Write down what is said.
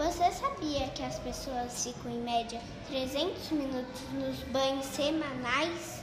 Você sabia que as pessoas ficam em média 300 minutos nos banhos semanais?